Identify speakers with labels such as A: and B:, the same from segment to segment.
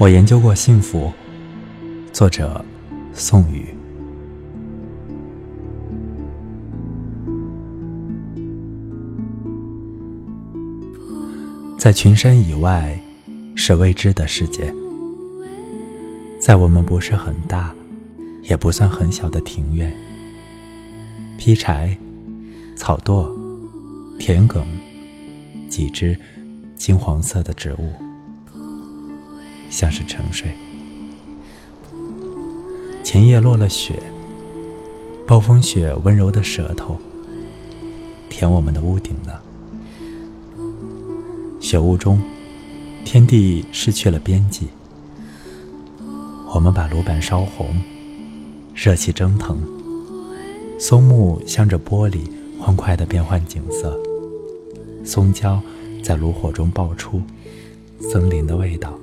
A: 我研究过幸福，作者宋宇。在群山以外，是未知的世界。在我们不是很大，也不算很小的庭院，劈柴、草垛、田埂，几只金黄色的植物。像是沉睡。前夜落了雪，暴风雪温柔的舌头舔我们的屋顶了。雪雾中，天地失去了边际。我们把炉板烧红，热气蒸腾，松木镶着玻璃，欢快地变换景色。松胶在炉火中爆出森林的味道。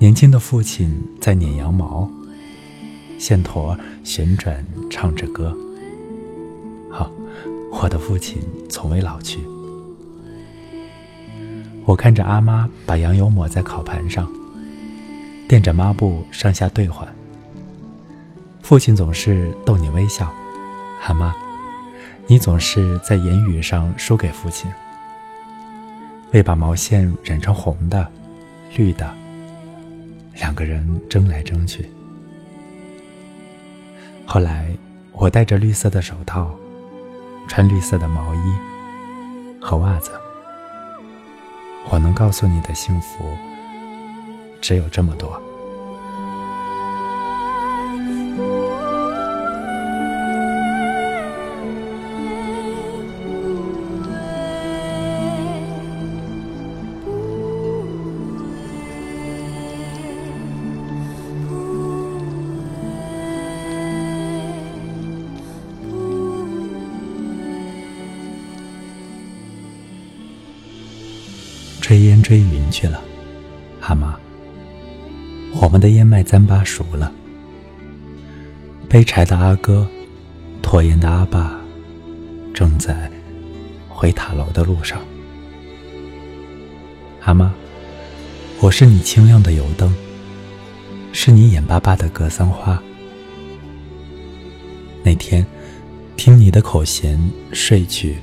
A: 年轻的父亲在捻羊毛，线坨旋转，唱着歌。好，我的父亲从未老去。我看着阿妈把羊油抹在烤盘上，垫着抹布上下兑换。父亲总是逗你微笑，阿妈，你总是在言语上输给父亲。为把毛线染成红的、绿的。两个人争来争去。后来，我戴着绿色的手套，穿绿色的毛衣和袜子。我能告诉你的幸福，只有这么多。炊烟追云去了，阿妈。我们的烟麦糌粑熟了。背柴的阿哥，拖烟的阿爸，正在回塔楼的路上。阿妈，我是你清亮的油灯，是你眼巴巴的格桑花。那天，听你的口弦睡去，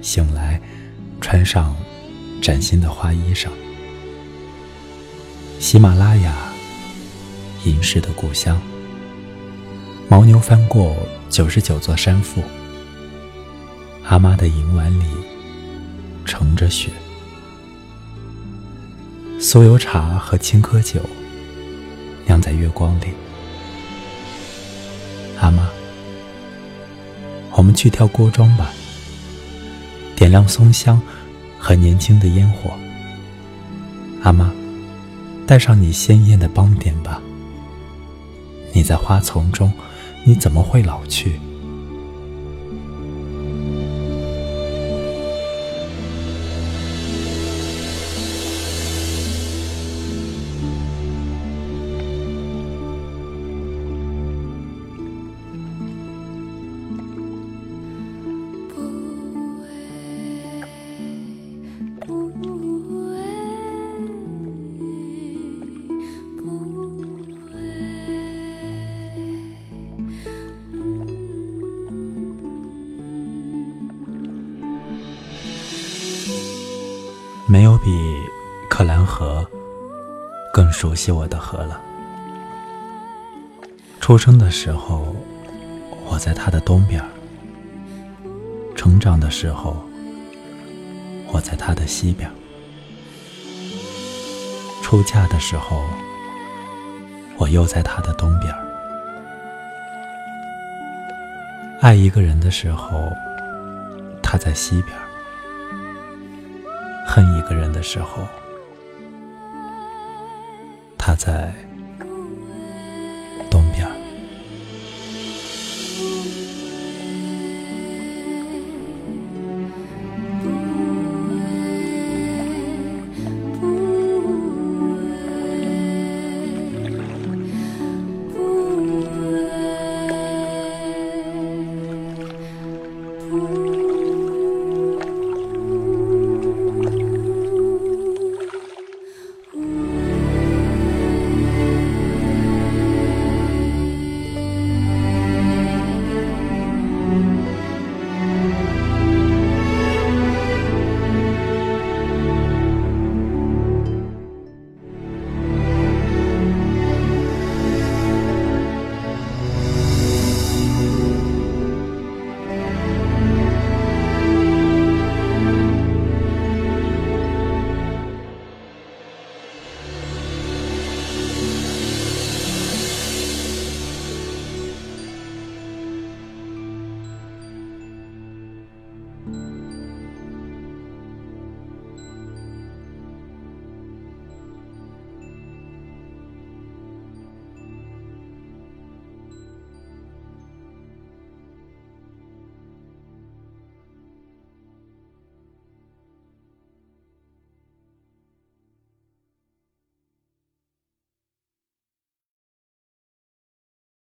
A: 醒来，穿上。崭新的花衣裳，喜马拉雅，隐士的故乡。牦牛翻过九十九座山腹，阿妈的银碗里盛着雪。酥油茶和青稞酒酿在月光里，阿妈，我们去跳锅庄吧，点亮松香。和年轻的烟火，阿妈，带上你鲜艳的帮点吧。你在花丛中，你怎么会老去？没有比克兰河更熟悉我的河了。出生的时候，我在它的东边；成长的时候，我在它的西边；出嫁的时候，我又在它的东边。爱一个人的时候，他在西边。恨一个人的时候，他在。